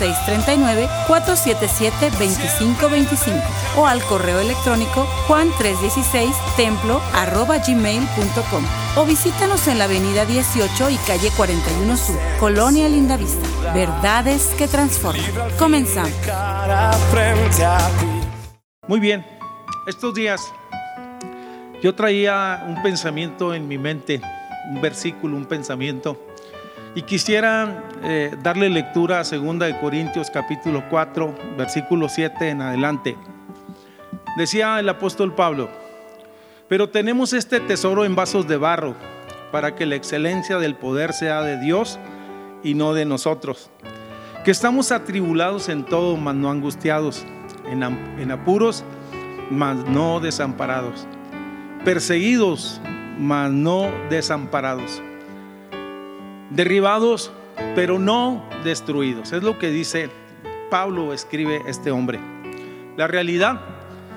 639-477-2525 o al correo electrónico juan316templo.gmail.com o visítanos en la avenida 18 y calle 41 Sur, Colonia Lindavista. Verdades que transforman. Comenzamos. Muy bien, estos días yo traía un pensamiento en mi mente, un versículo, un pensamiento y quisiera eh, darle lectura a 2 de Corintios capítulo 4, versículo 7 en adelante. Decía el apóstol Pablo, pero tenemos este tesoro en vasos de barro, para que la excelencia del poder sea de Dios y no de nosotros. Que estamos atribulados en todo, mas no angustiados, en, en apuros, mas no desamparados, perseguidos, mas no desamparados derribados, pero no destruidos. Es lo que dice Pablo, escribe este hombre. La realidad,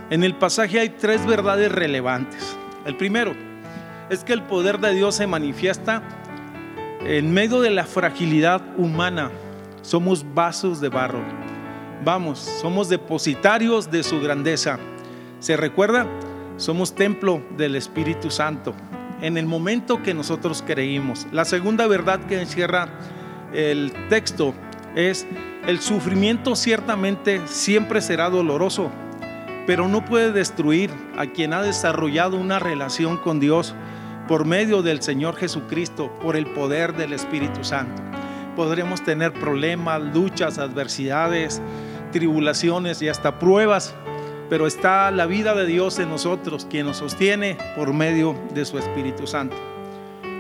en el pasaje hay tres verdades relevantes. El primero es que el poder de Dios se manifiesta en medio de la fragilidad humana. Somos vasos de barro. Vamos, somos depositarios de su grandeza. ¿Se recuerda? Somos templo del Espíritu Santo en el momento que nosotros creímos. La segunda verdad que encierra el texto es el sufrimiento ciertamente siempre será doloroso, pero no puede destruir a quien ha desarrollado una relación con Dios por medio del Señor Jesucristo, por el poder del Espíritu Santo. Podremos tener problemas, luchas, adversidades, tribulaciones y hasta pruebas, pero está la vida de Dios en nosotros, quien nos sostiene por medio de su Espíritu Santo.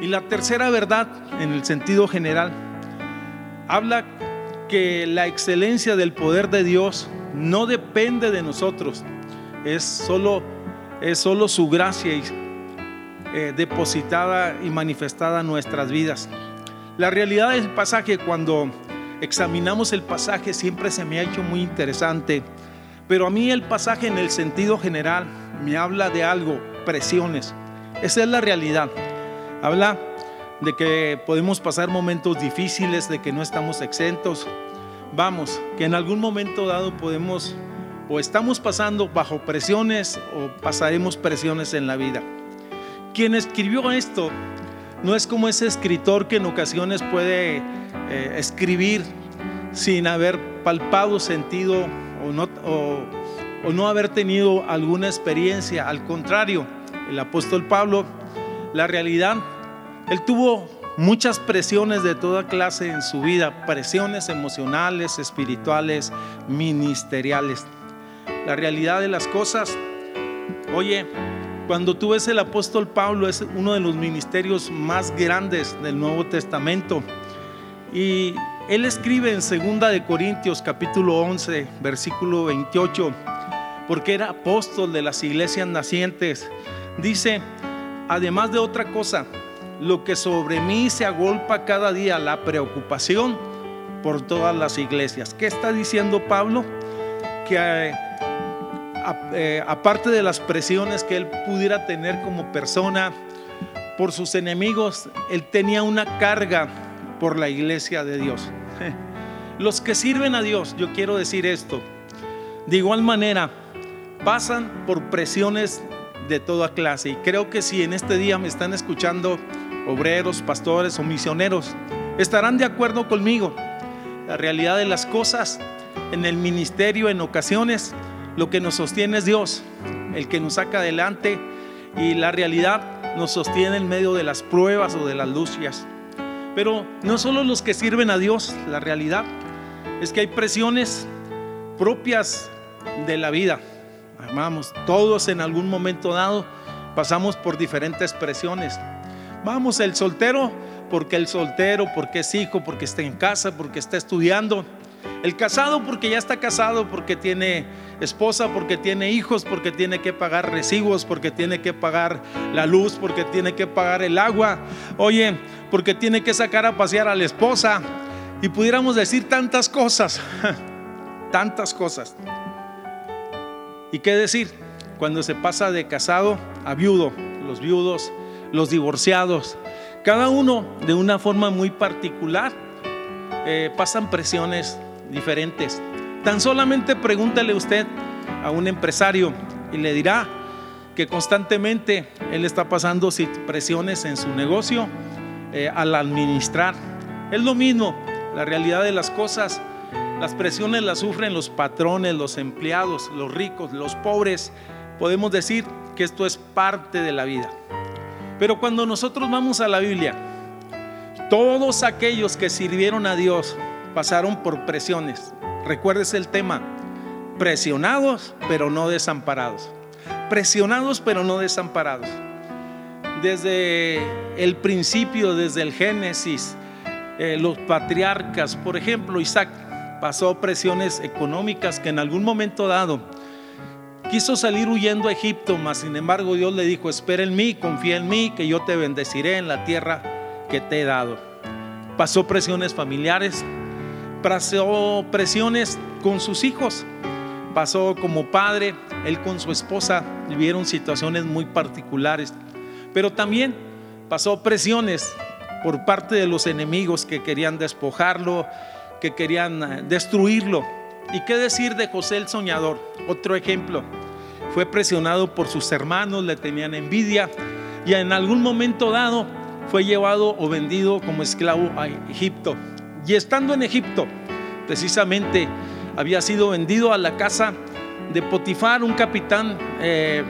Y la tercera verdad, en el sentido general, habla que la excelencia del poder de Dios no depende de nosotros, es solo, es solo su gracia eh, depositada y manifestada en nuestras vidas. La realidad del pasaje, cuando examinamos el pasaje, siempre se me ha hecho muy interesante pero a mí el pasaje en el sentido general me habla de algo, presiones. Esa es la realidad. Habla de que podemos pasar momentos difíciles, de que no estamos exentos. Vamos, que en algún momento dado podemos o estamos pasando bajo presiones o pasaremos presiones en la vida. Quien escribió esto no es como ese escritor que en ocasiones puede eh, escribir sin haber palpado, sentido o no, o, no haber tenido alguna experiencia. Al contrario, el apóstol Pablo, la realidad, él tuvo muchas presiones de toda clase en su vida, presiones emocionales, espirituales, ministeriales. La realidad de las cosas, oye, cuando tú ves el apóstol Pablo es uno de los ministerios más grandes del Nuevo Testamento y él escribe en segunda de Corintios capítulo 11, versículo 28, porque era apóstol de las iglesias nacientes. Dice, además de otra cosa, lo que sobre mí se agolpa cada día, la preocupación por todas las iglesias. ¿Qué está diciendo Pablo? Que eh, eh, aparte de las presiones que él pudiera tener como persona por sus enemigos, él tenía una carga por la iglesia de Dios. Los que sirven a Dios, yo quiero decir esto, de igual manera pasan por presiones de toda clase. Y creo que si en este día me están escuchando obreros, pastores o misioneros, estarán de acuerdo conmigo. La realidad de las cosas en el ministerio en ocasiones, lo que nos sostiene es Dios, el que nos saca adelante y la realidad nos sostiene en medio de las pruebas o de las luchas. Pero no solo los que sirven a Dios, la realidad es que hay presiones propias de la vida. Vamos, todos en algún momento dado pasamos por diferentes presiones. Vamos, el soltero, porque el soltero, porque es hijo, porque está en casa, porque está estudiando. El casado porque ya está casado, porque tiene esposa, porque tiene hijos, porque tiene que pagar recibos, porque tiene que pagar la luz, porque tiene que pagar el agua. Oye, porque tiene que sacar a pasear a la esposa. Y pudiéramos decir tantas cosas, tantas cosas. ¿Y qué decir? Cuando se pasa de casado a viudo, los viudos, los divorciados, cada uno de una forma muy particular eh, pasan presiones diferentes. Tan solamente pregúntale usted a un empresario y le dirá que constantemente él está pasando presiones en su negocio eh, al administrar. Es lo mismo, la realidad de las cosas. Las presiones las sufren los patrones, los empleados, los ricos, los pobres. Podemos decir que esto es parte de la vida. Pero cuando nosotros vamos a la Biblia, todos aquellos que sirvieron a Dios pasaron por presiones. Recuerdes el tema, presionados pero no desamparados. Presionados pero no desamparados. Desde el principio, desde el Génesis, eh, los patriarcas, por ejemplo, Isaac pasó presiones económicas que en algún momento dado quiso salir huyendo a Egipto, mas sin embargo Dios le dijo, espera en mí, confía en mí, que yo te bendeciré en la tierra que te he dado. Pasó presiones familiares, pasó presiones con sus hijos, pasó como padre, él con su esposa vivieron situaciones muy particulares, pero también pasó presiones por parte de los enemigos que querían despojarlo, que querían eh, destruirlo. ¿Y qué decir de José el Soñador? Otro ejemplo. Fue presionado por sus hermanos, le tenían envidia y en algún momento dado fue llevado o vendido como esclavo a Egipto. Y estando en Egipto, precisamente había sido vendido a la casa de Potifar, un capitán eh,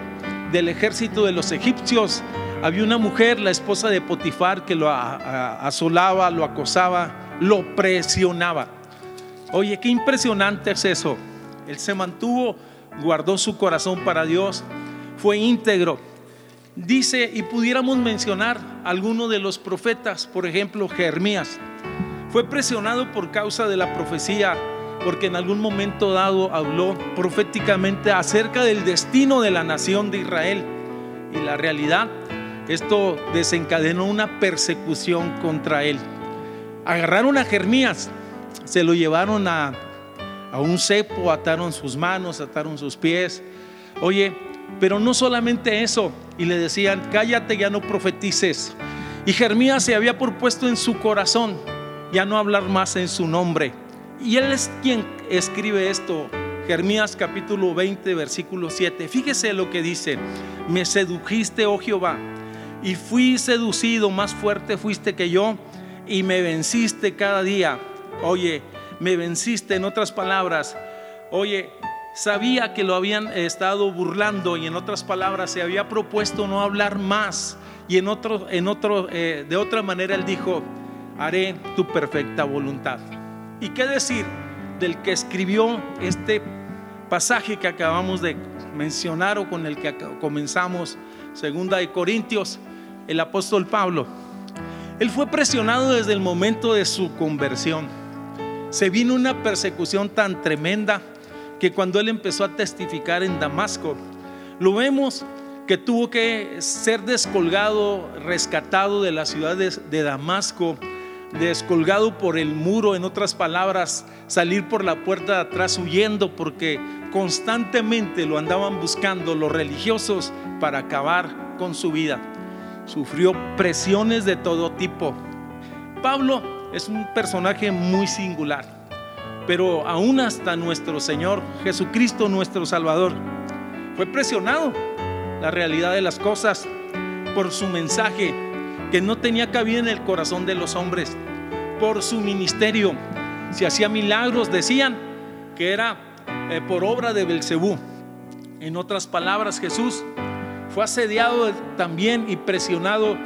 del ejército de los egipcios. Había una mujer, la esposa de Potifar, que lo asolaba, lo acosaba, lo presionaba. Oye, qué impresionante es eso. Él se mantuvo, guardó su corazón para Dios, fue íntegro. Dice, y pudiéramos mencionar algunos de los profetas, por ejemplo, Jeremías. Fue presionado por causa de la profecía, porque en algún momento dado habló proféticamente acerca del destino de la nación de Israel. Y la realidad, esto desencadenó una persecución contra él. Agarraron a Jeremías, se lo llevaron a, un cepo, ataron sus manos, ataron sus pies. Oye, pero no solamente eso, y le decían, cállate, ya no profetices. Y Jeremías se había propuesto en su corazón ya no hablar más en su nombre. Y él es quien escribe esto, Jeremías capítulo 20, versículo 7. Fíjese lo que dice, me sedujiste, oh Jehová, y fui seducido, más fuerte fuiste que yo, y me venciste cada día. Oye, me venciste en otras palabras. Oye, sabía que lo habían estado burlando y en otras palabras se había propuesto no hablar más. Y en otro, en otro, eh, de otra manera él dijo, haré tu perfecta voluntad. ¿Y qué decir del que escribió este pasaje que acabamos de mencionar o con el que comenzamos, segunda de Corintios, el apóstol Pablo? Él fue presionado desde el momento de su conversión. Se vino una persecución tan tremenda que cuando él empezó a testificar en Damasco, lo vemos que tuvo que ser descolgado, rescatado de la ciudad de, Damasco descolgado por el muro, en otras palabras, salir por la puerta de atrás huyendo porque constantemente lo andaban buscando los religiosos para acabar con su vida. Sufrió presiones de todo tipo. Pablo es un personaje muy singular, pero aún hasta nuestro Señor Jesucristo, nuestro Salvador, fue presionado la realidad de las cosas por su mensaje que no tenía cabida en el corazón de los hombres. Por su ministerio, si hacía milagros, decían que era eh, por obra de Belcebú. En otras palabras, Jesús fue asediado también y presionado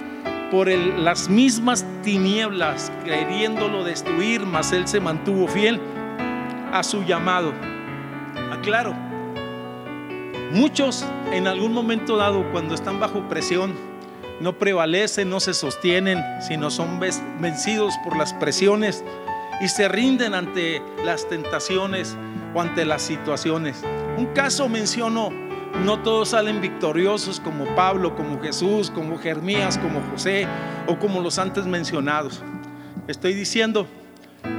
por las mismas tinieblas, queriéndolo destruir, mas él se mantuvo fiel a su llamado. Aclaro, muchos en algún momento dado, cuando están bajo presión, no prevalecen, no se sostienen, sino son vencidos por las presiones y se rinden ante las tentaciones o ante las situaciones. Un caso menciono, no todos salen victoriosos como Pablo, como Jesús, como Jeremías, como José o como los antes mencionados. Estoy diciendo,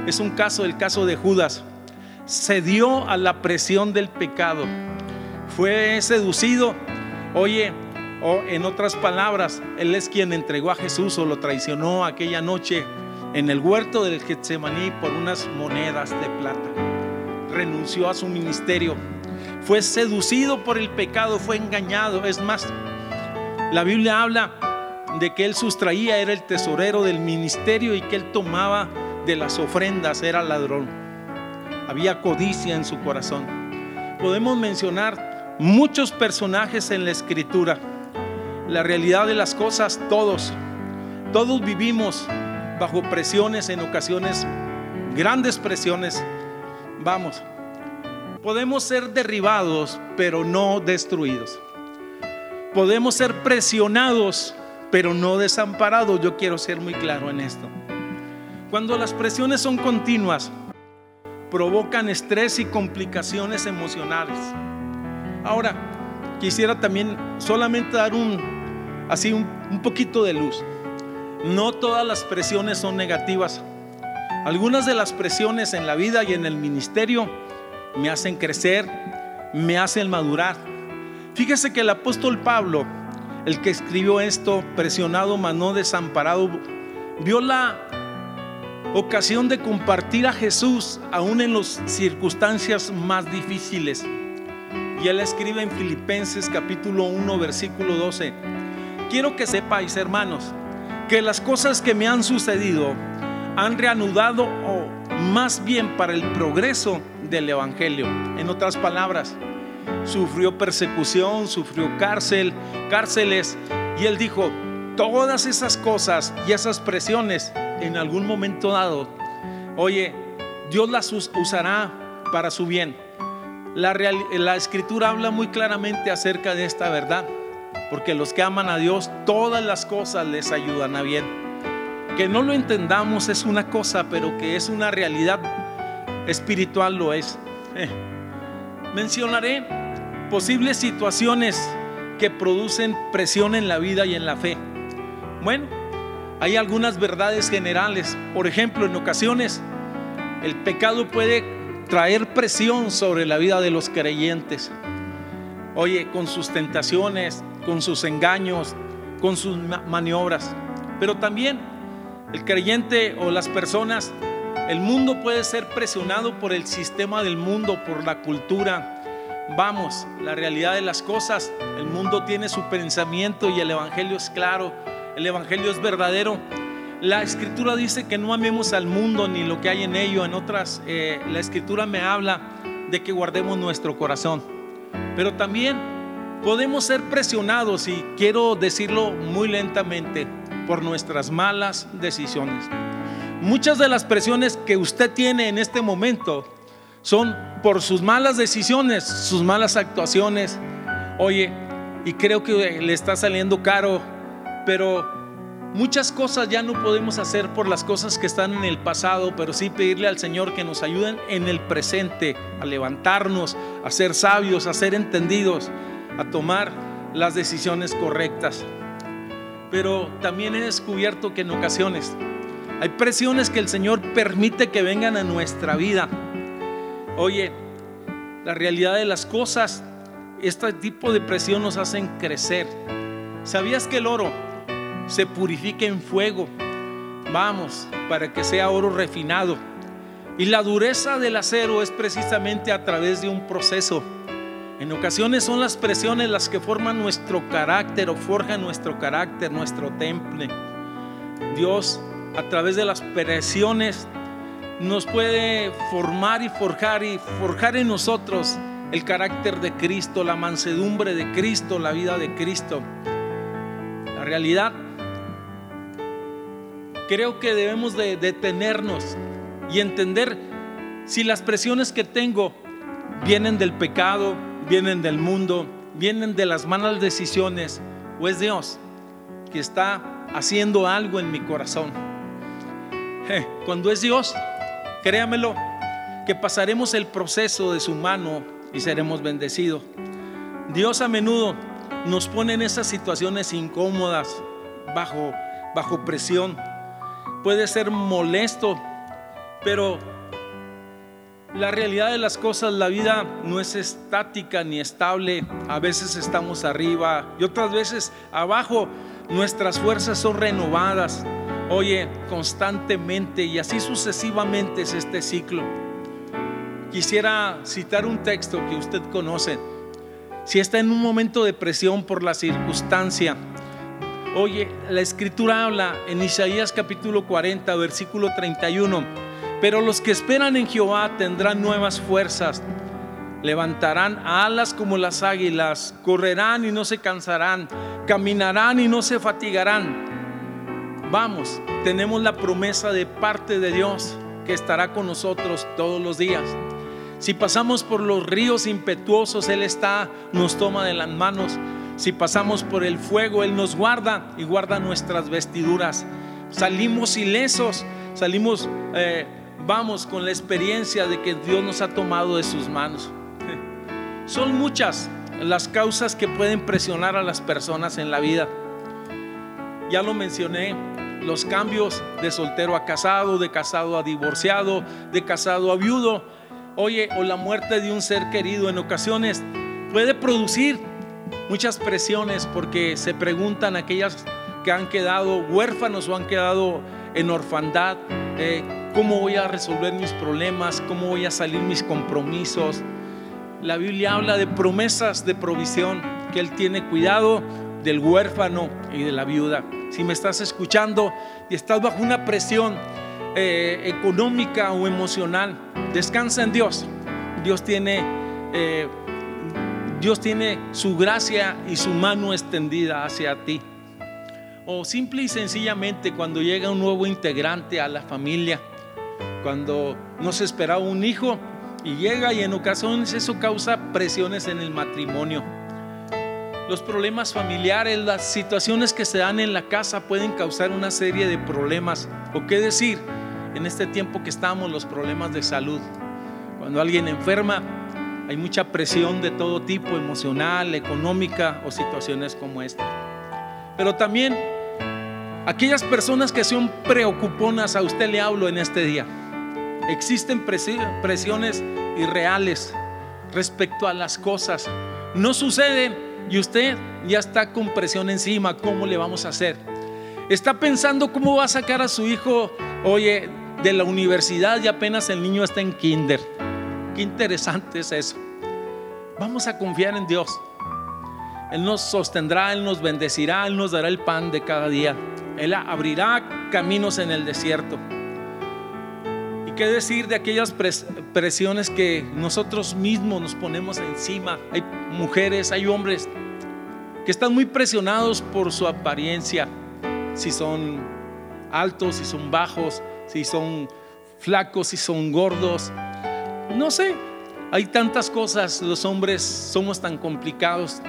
es un caso, el caso de Judas. Se dio a la presión del pecado. fue seducido. Oye, o en otras palabras, Él es quien entregó a Jesús o lo traicionó aquella noche en el huerto del Getsemaní por unas monedas de plata. Renunció a su ministerio. Fue seducido por el pecado, fue engañado. Es más, la Biblia habla de que él sustraía, era el tesorero del ministerio y que él tomaba de las ofrendas, era ladrón. Había codicia en su corazón. Podemos mencionar muchos personajes en la escritura. La realidad de las cosas, todos, todos vivimos bajo presiones en ocasiones, grandes presiones. Vamos, podemos ser derribados, pero no destruidos. Podemos ser presionados, pero no desamparados. Yo quiero ser muy claro en esto. Cuando las presiones son continuas, provocan estrés y complicaciones emocionales. Ahora, quisiera también solamente dar un así un, poquito de luz. No todas las presiones son negativas. Algunas de las presiones en la vida y en el ministerio me hacen crecer, me hacen madurar. Fíjese que el apóstol Pablo, el que escribió esto, presionado, mas no desamparado, vio la ocasión de compartir a Jesús aún en las circunstancias más difíciles. Y él escribe en Filipenses capítulo 1, versículo 12. Quiero que sepáis, hermanos, que las cosas que me han sucedido han reanudado o más bien para el progreso del Evangelio. En otras palabras, sufrió persecución, sufrió cárcel, cárceles, y él dijo, todas esas cosas y esas presiones en algún momento dado, oye, Dios las usará para su bien. La, la escritura habla muy claramente acerca de esta verdad, porque los que aman a Dios, todas las cosas les ayudan a bien. Que no lo entendamos es una cosa, pero que es una realidad espiritual lo es. Eh. Mencionaré posibles situaciones que producen presión en la vida y en la fe. Bueno, hay algunas verdades generales. Por ejemplo, en ocasiones el pecado puede traer presión sobre la vida de los creyentes. Oye, con sus tentaciones, con sus engaños, con sus maniobras. Pero también el creyente o las personas el mundo puede ser presionado por el sistema del mundo, por la cultura. Vamos, la realidad de las cosas, el mundo tiene su pensamiento y el Evangelio es claro, el Evangelio es verdadero. La escritura dice que no amemos al mundo ni lo que hay en ello. En otras, eh, la escritura me habla de que guardemos nuestro corazón. Pero también podemos ser presionados, y quiero decirlo muy lentamente, por nuestras malas decisiones. Muchas de las presiones que usted tiene en este momento son por sus malas decisiones, sus malas actuaciones. Oye, y creo que le está saliendo caro, pero muchas cosas ya no podemos hacer por las cosas que están en el pasado, pero sí pedirle al Señor que nos ayuden en el presente, a levantarnos, a ser sabios, a ser entendidos, a tomar las decisiones correctas. Pero también he descubierto que en ocasiones hay presiones que el Señor permite que vengan a nuestra vida. Oye, la realidad de las cosas, este tipo de presión nos hacen crecer. ¿Sabías que el oro se purifica en fuego? Vamos, para que sea oro refinado. Y la dureza del acero es precisamente a través de un proceso. En ocasiones son las presiones las que forman nuestro carácter o forjan nuestro carácter, nuestro temple. Dios a través de las presiones nos puede formar y forjar y forjar en nosotros el carácter de Cristo, la mansedumbre de Cristo, la vida de Cristo. La realidad, creo que debemos de detenernos y entender si las presiones que tengo vienen del pecado, vienen del mundo, vienen de las malas decisiones o es Dios que está haciendo algo en mi corazón. Cuando es Dios, créamelo, que pasaremos el proceso de su mano y seremos bendecidos. Dios a menudo nos pone en esas situaciones incómodas, bajo, bajo presión. Puede ser molesto, pero la realidad de las cosas, la vida no es estática ni estable. A veces estamos arriba y otras veces abajo. Nuestras fuerzas son renovadas. Oye, constantemente y así sucesivamente es este ciclo. Quisiera citar un texto que usted conoce. Si está en un momento de presión por la circunstancia, oye, la escritura habla en Isaías capítulo 40, versículo 31 pero los que esperan en Jehová tendrán nuevas fuerzas, levantarán alas como las águilas, correrán y no se cansarán, caminarán y no se fatigarán. Vamos, tenemos la promesa de parte de Dios que estará con nosotros todos los días. Si pasamos por los ríos impetuosos, Él está, nos toma de las manos. Si pasamos por el fuego, Él nos guarda y guarda nuestras vestiduras. Salimos ilesos, salimos eh, vamos con la experiencia de que Dios nos ha tomado de sus manos. Son muchas las causas que pueden presionar a las personas en la vida. Ya lo mencioné, los cambios de soltero a casado, de casado a divorciado, de casado a viudo, oye, o la muerte de un ser querido en ocasiones puede producir muchas presiones porque se preguntan aquellas que han quedado huérfanos o han quedado en orfandad, eh, cómo voy a resolver mis problemas, cómo voy a salir mis compromisos. La Biblia habla de promesas de provisión, que Él tiene cuidado del huérfano y de la viuda. Si me estás escuchando y estás bajo una presión eh, económica o emocional, descansa en Dios. Dios tiene, eh, Dios tiene su gracia y su mano extendida hacia ti. O simple y sencillamente cuando llega un nuevo integrante a la familia, cuando no se esperaba un hijo y llega y en ocasiones eso causa presiones en el matrimonio. Los problemas familiares, las situaciones que se dan en la casa pueden causar una serie de problemas. ¿O qué decir? En este tiempo que estamos, los problemas de salud. Cuando alguien enferma, hay mucha presión de todo tipo, emocional, económica o situaciones como esta. Pero también aquellas personas que son preocuponas, a usted le hablo en este día. Existen presiones irreales respecto a las cosas. No suceden y usted ya está con presión encima. ¿Cómo le vamos a hacer? Está pensando cómo va a sacar a su hijo, oye, de la universidad y apenas el niño está en kinder. Qué interesante es eso. Vamos a confiar en Dios. Él nos sostendrá, Él nos bendecirá, Él nos dará el pan de cada día. Él abrirá caminos en el desierto. ¿Qué decir de aquellas presiones que nosotros mismos nos ponemos encima? Hay mujeres, hay hombres que están muy presionados por su apariencia, si son altos, si son bajos, si son flacos, si son gordos. No sé, hay tantas cosas, los hombres somos tan complicados.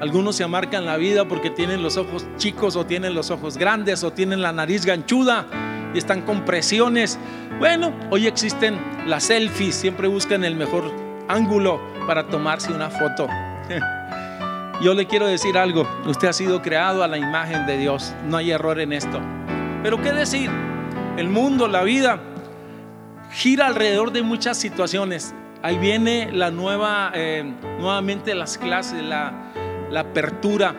Algunos se amarcan la vida porque tienen los ojos chicos o tienen los ojos grandes o tienen la nariz ganchuda y están con presiones. Bueno, hoy existen las selfies, siempre buscan el mejor ángulo para tomarse una foto. Yo le quiero decir algo, usted ha sido creado a la imagen de Dios, no hay error en esto. Pero ¿qué decir? El mundo, la vida, gira alrededor de muchas situaciones. Ahí viene la nueva, eh, nuevamente las clases, la, la apertura,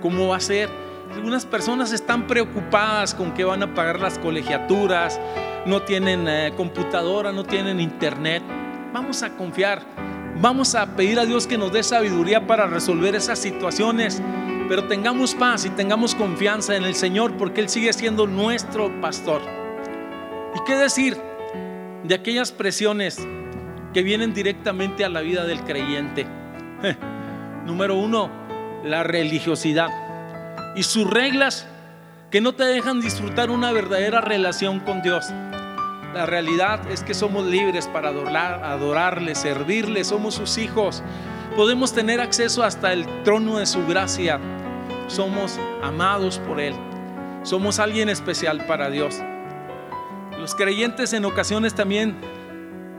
cómo va a ser algunas personas están preocupadas con que van a pagar las colegiaturas, no tienen eh, computadora, no tienen internet. Vamos a confiar, vamos a pedir a Dios que nos dé sabiduría para resolver esas situaciones, pero tengamos paz y tengamos confianza en el Señor porque Él sigue siendo nuestro pastor. ¿Y qué decir de aquellas presiones que vienen directamente a la vida del creyente? Número uno, la religiosidad y sus reglas que no te dejan disfrutar una verdadera relación con Dios. La realidad es que somos libres para adorar, adorarle, servirle, somos sus hijos. Podemos tener acceso hasta el trono de su gracia. Somos amados por Él. Somos alguien especial para Dios. Los creyentes en ocasiones también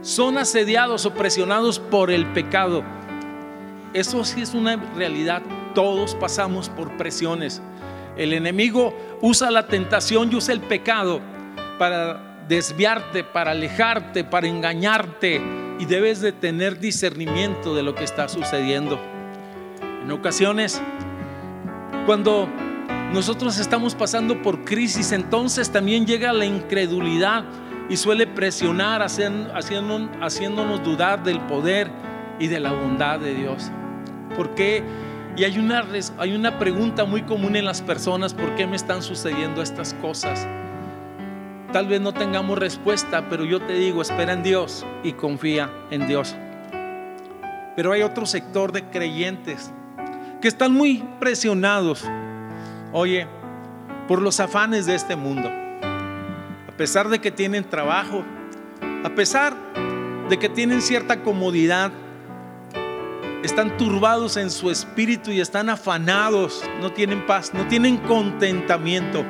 son asediados o presionados por el pecado. Eso sí es una realidad todos pasamos por presiones. El enemigo usa la tentación y usa el pecado para desviarte, para alejarte, para engañarte, y debes de tener discernimiento de lo que está sucediendo. En ocasiones, cuando nosotros estamos pasando por crisis, entonces también llega la incredulidad y suele presionar, haciéndonos dudar del poder y de la bondad de Dios. ¿Por qué? Y hay una, hay una pregunta muy común en las personas, ¿por qué me están sucediendo estas cosas? Tal vez no tengamos respuesta, pero yo te digo, espera en Dios y confía en Dios. Pero hay otro sector de creyentes que están muy presionados, oye, por los afanes de este mundo. A pesar de que tienen trabajo, a pesar de que tienen cierta comodidad, están turbados en su espíritu y están afanados, no tienen paz, no tienen contentamiento.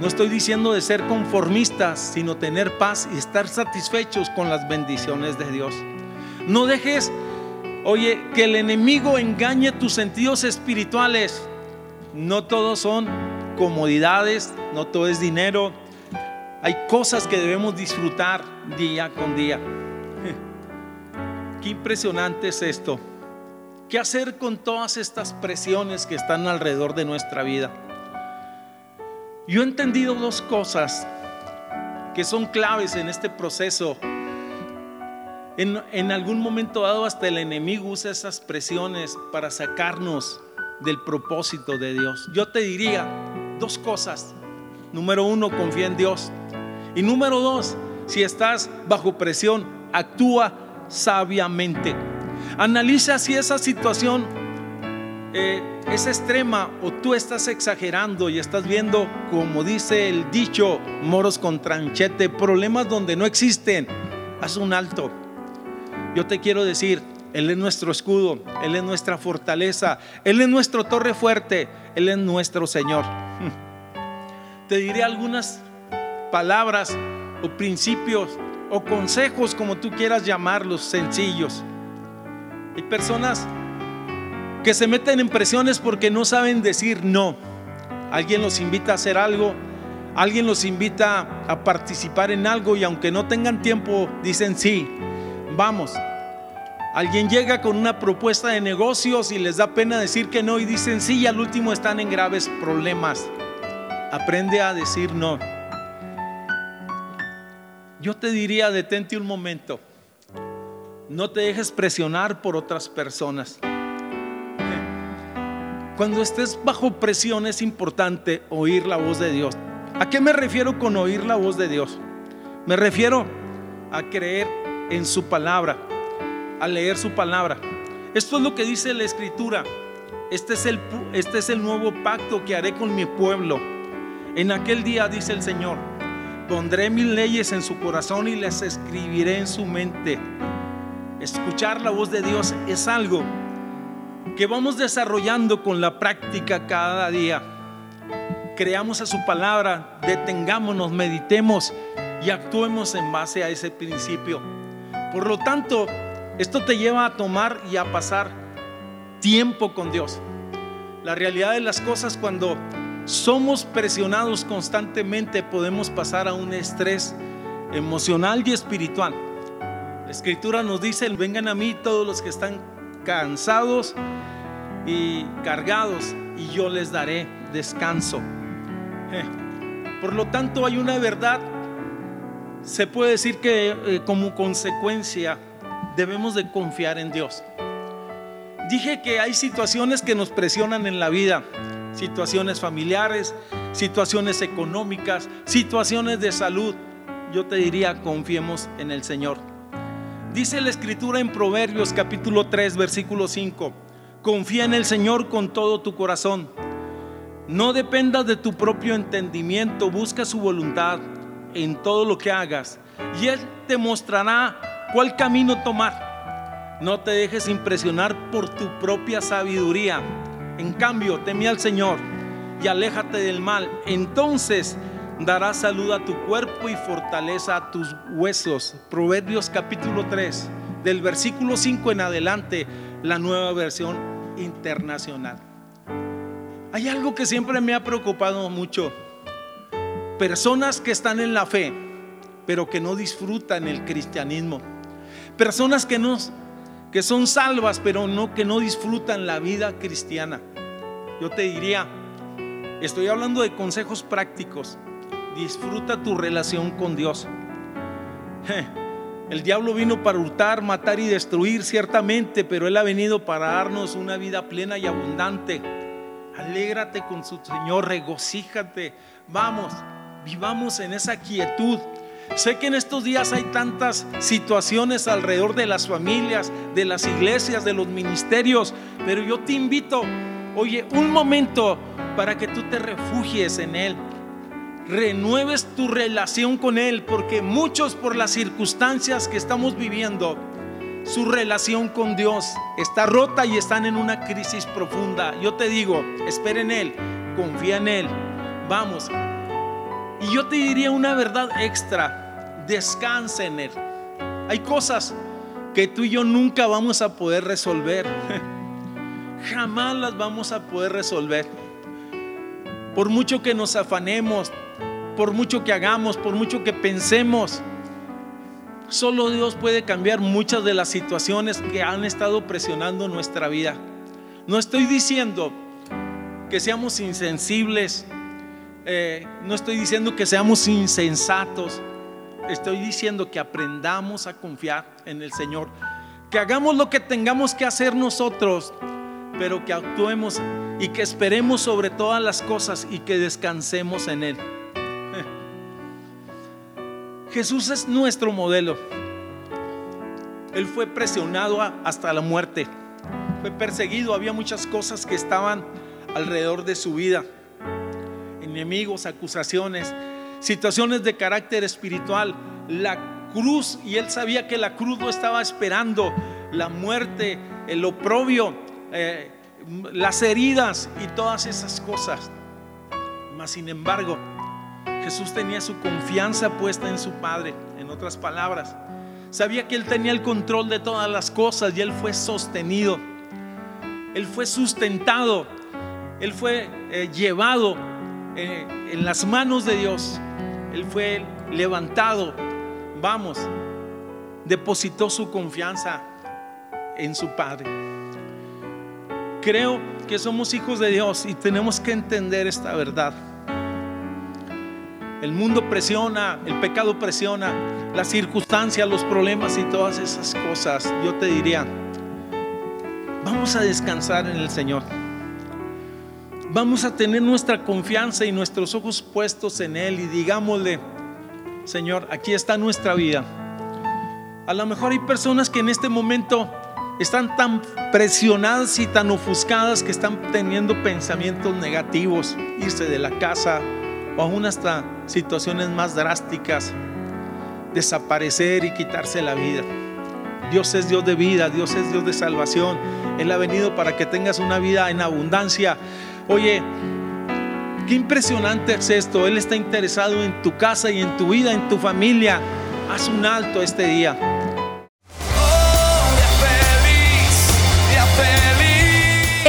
No estoy diciendo de ser conformistas, sino tener paz y estar satisfechos con las bendiciones de Dios. No dejes, oye, que el enemigo engañe tus sentidos espirituales. No todos son comodidades, no todo es dinero. Hay cosas que debemos disfrutar día con día. Qué impresionante es esto. ¿Qué hacer con todas estas presiones que están alrededor de nuestra vida? Yo he entendido dos cosas que son claves en este proceso. En, algún momento dado hasta el enemigo usa esas presiones para sacarnos del propósito de Dios. Yo te diría dos cosas. Número uno, confía en Dios. Y número dos, si estás bajo presión, actúa sabiamente. Analiza si esa situación eh, es extrema o tú estás exagerando y estás viendo, como dice el dicho, moros con tranchete, problemas donde no existen. Haz un alto. Yo te quiero decir, Él es nuestro escudo, Él es nuestra fortaleza, Él es nuestro torre fuerte, Él es nuestro Señor. Te diré algunas palabras o principios o consejos, como tú quieras llamarlos, sencillos. Hay personas que se meten en presiones porque no saben decir no. Alguien los invita a hacer algo, alguien los invita a participar en algo y aunque no tengan tiempo, dicen sí, vamos. Alguien llega con una propuesta de negocios y les da pena decir que no y dicen sí y al último están en graves problemas. Aprende a decir no. Yo te diría, detente un momento. No te dejes presionar por otras personas. Cuando estés bajo presión es importante oír la voz de Dios. ¿A qué me refiero con oír la voz de Dios? Me refiero a creer en su palabra, a leer su palabra. Esto es lo que dice la escritura. Este es el, este es el nuevo pacto que haré con mi pueblo. En aquel día, dice el Señor, Pondré mis leyes en su corazón y les escribiré en su mente. Escuchar la voz de Dios es algo que vamos desarrollando con la práctica cada día. Creamos a su palabra, detengámonos, meditemos y actuemos en base a ese principio. Por lo tanto, esto te lleva a tomar y a pasar tiempo con Dios. La realidad de las cosas cuando somos presionados constantemente, podemos pasar a un estrés emocional y espiritual. La escritura nos dice, vengan a mí todos los que están cansados y cargados y yo les daré descanso. Eh, por lo tanto, hay una verdad, se puede decir que eh, como consecuencia debemos de confiar en Dios. Dije que hay situaciones que nos presionan en la vida situaciones familiares, situaciones económicas, situaciones de salud. Yo te diría, confiemos en el Señor. Dice la escritura en Proverbios capítulo 3, versículo 5, confía en el Señor con todo tu corazón. No dependas de tu propio entendimiento, busca su voluntad en todo lo que hagas y Él te mostrará cuál camino tomar. No te dejes impresionar por tu propia sabiduría en cambio, teme al Señor y aléjate del mal. Entonces dará salud a tu cuerpo y fortaleza a tus huesos. Proverbios capítulo 3, del versículo 5 en adelante, la nueva versión internacional. Hay algo que siempre me ha preocupado mucho. Personas que están en la fe, pero que no disfrutan el cristianismo. Personas que, no, que son salvas, pero no, que no disfrutan la vida cristiana. Yo te diría, estoy hablando de consejos prácticos. Disfruta tu relación con Dios. El diablo vino para hurtar, matar y destruir, ciertamente, pero Él ha venido para darnos una vida plena y abundante. Alégrate con su Señor, regocíjate. Vamos, vivamos en esa quietud. Sé que en estos días hay tantas situaciones alrededor de las familias, de las iglesias, de los ministerios, pero yo te invito, oye, un momento para que tú te refugies en Él renueves tu relación con Él, porque muchos por las circunstancias que estamos viviendo, su relación con Dios está rota y están en una crisis profunda. Yo te digo, espera en Él, confía en Él, vamos. Y yo te diría una verdad extra, descansa en Él. Hay cosas que tú y yo nunca vamos a poder resolver. Jamás las vamos a poder resolver. Por mucho que nos afanemos, por mucho que hagamos, por mucho que pensemos, solo Dios puede cambiar muchas de las situaciones que han estado presionando nuestra vida. No estoy diciendo que seamos insensibles, eh, no estoy diciendo que seamos insensatos, estoy diciendo que aprendamos a confiar en el Señor, que hagamos lo que tengamos que hacer nosotros, pero que actuemos y que esperemos sobre todas las cosas y que descansemos en Él. Jesús es nuestro modelo. Él fue presionado hasta la muerte, fue perseguido, había muchas cosas que estaban alrededor de su vida, enemigos, acusaciones, situaciones de carácter espiritual, la cruz, y él sabía que la cruz lo estaba esperando, la muerte, el oprobio, eh, las heridas y todas esas cosas. Mas sin embargo, Jesús tenía su confianza puesta en su Padre, en otras palabras. Sabía que Él tenía el control de todas las cosas y Él fue sostenido. Él fue sustentado. Él fue eh, llevado eh, en las manos de Dios. Él fue levantado. Vamos, depositó su confianza en su Padre. Creo que somos hijos de Dios y tenemos que entender esta verdad. El mundo presiona, el pecado presiona, las circunstancias, los problemas y todas esas cosas. Yo te diría, vamos a descansar en el Señor. Vamos a tener nuestra confianza y nuestros ojos puestos en Él y digámosle, Señor, aquí está nuestra vida. A lo mejor hay personas que en este momento están tan presionadas y tan ofuscadas que están teniendo pensamientos negativos, irse de la casa, o aún hasta situaciones más drásticas, desaparecer y quitarse la vida. Dios es Dios de vida, Dios es Dios de salvación. Él ha venido para que tengas una vida en abundancia. Oye, qué impresionante es esto. Él está interesado en tu casa y en tu vida, en tu familia. Haz un alto este día.